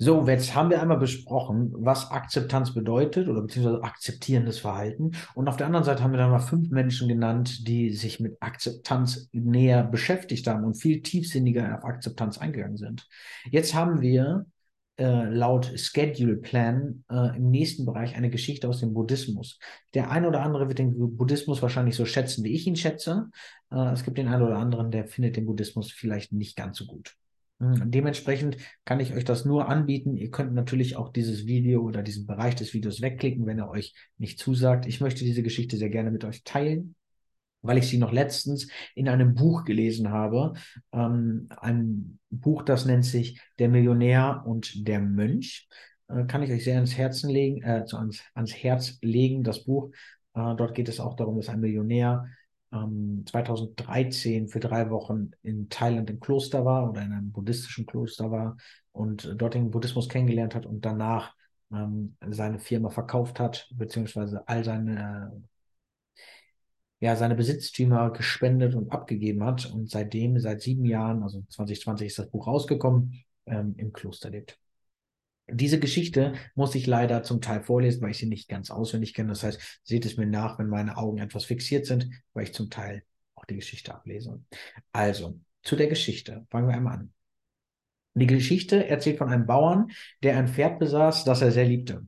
So, jetzt haben wir einmal besprochen, was Akzeptanz bedeutet oder beziehungsweise akzeptierendes Verhalten. Und auf der anderen Seite haben wir dann mal fünf Menschen genannt, die sich mit Akzeptanz näher beschäftigt haben und viel tiefsinniger auf Akzeptanz eingegangen sind. Jetzt haben wir äh, laut Schedule Plan äh, im nächsten Bereich eine Geschichte aus dem Buddhismus. Der eine oder andere wird den Buddhismus wahrscheinlich so schätzen, wie ich ihn schätze. Äh, es gibt den einen oder anderen, der findet den Buddhismus vielleicht nicht ganz so gut. Hm, dementsprechend kann ich euch das nur anbieten. Ihr könnt natürlich auch dieses Video oder diesen Bereich des Videos wegklicken, wenn er euch nicht zusagt. Ich möchte diese Geschichte sehr gerne mit euch teilen, weil ich sie noch letztens in einem Buch gelesen habe. Ähm, ein Buch, das nennt sich Der Millionär und der Mönch. Äh, kann ich euch sehr ans Herzen legen, äh, ans, ans Herz legen, das Buch. Äh, dort geht es auch darum, dass ein Millionär ähm, 2013 für drei Wochen in Thailand im Kloster war oder in einem buddhistischen Kloster war und dort den Buddhismus kennengelernt hat und danach ähm, seine Firma verkauft hat, beziehungsweise all seine, ja, seine Besitztümer gespendet und abgegeben hat und seitdem, seit sieben Jahren, also 2020 ist das Buch rausgekommen, ähm, im Kloster lebt. Diese Geschichte muss ich leider zum Teil vorlesen, weil ich sie nicht ganz auswendig kenne. Das heißt, seht es mir nach, wenn meine Augen etwas fixiert sind, weil ich zum Teil auch die Geschichte ablese. Also, zu der Geschichte. Fangen wir einmal an. Die Geschichte erzählt von einem Bauern, der ein Pferd besaß, das er sehr liebte.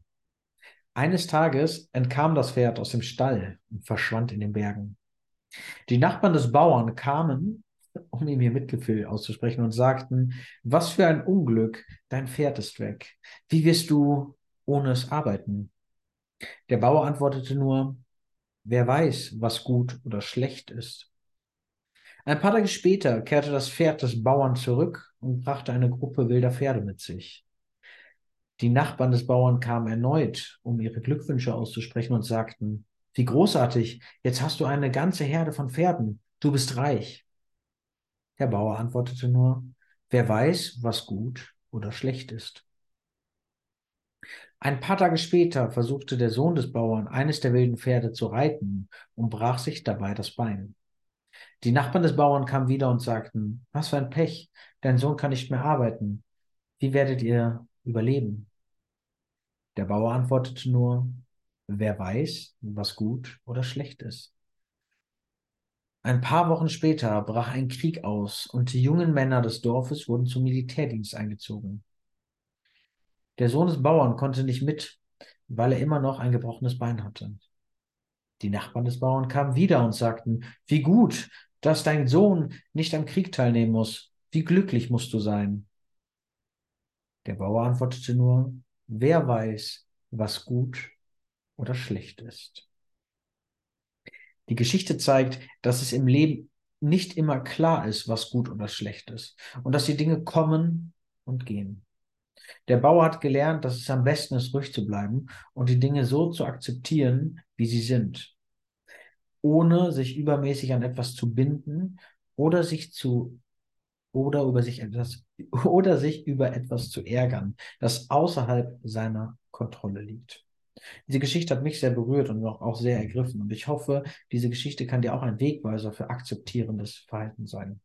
Eines Tages entkam das Pferd aus dem Stall und verschwand in den Bergen. Die Nachbarn des Bauern kamen um ihm ihr Mitgefühl auszusprechen und sagten, was für ein Unglück, dein Pferd ist weg. Wie wirst du ohne es arbeiten? Der Bauer antwortete nur, wer weiß, was gut oder schlecht ist. Ein paar Tage später kehrte das Pferd des Bauern zurück und brachte eine Gruppe wilder Pferde mit sich. Die Nachbarn des Bauern kamen erneut, um ihre Glückwünsche auszusprechen und sagten, wie großartig, jetzt hast du eine ganze Herde von Pferden, du bist reich. Der Bauer antwortete nur, wer weiß, was gut oder schlecht ist. Ein paar Tage später versuchte der Sohn des Bauern, eines der wilden Pferde zu reiten und brach sich dabei das Bein. Die Nachbarn des Bauern kamen wieder und sagten, was für ein Pech, dein Sohn kann nicht mehr arbeiten. Wie werdet ihr überleben? Der Bauer antwortete nur, wer weiß, was gut oder schlecht ist. Ein paar Wochen später brach ein Krieg aus und die jungen Männer des Dorfes wurden zum Militärdienst eingezogen. Der Sohn des Bauern konnte nicht mit, weil er immer noch ein gebrochenes Bein hatte. Die Nachbarn des Bauern kamen wieder und sagten, wie gut, dass dein Sohn nicht am Krieg teilnehmen muss. Wie glücklich musst du sein. Der Bauer antwortete nur, wer weiß, was gut oder schlecht ist. Die Geschichte zeigt, dass es im Leben nicht immer klar ist, was gut oder schlecht ist und dass die Dinge kommen und gehen. Der Bauer hat gelernt, dass es am besten ist, ruhig zu bleiben und die Dinge so zu akzeptieren, wie sie sind, ohne sich übermäßig an etwas zu binden oder sich zu oder über sich etwas oder sich über etwas zu ärgern, das außerhalb seiner Kontrolle liegt. Diese Geschichte hat mich sehr berührt und auch sehr ergriffen. Und ich hoffe, diese Geschichte kann dir auch ein Wegweiser für akzeptierendes Verhalten sein.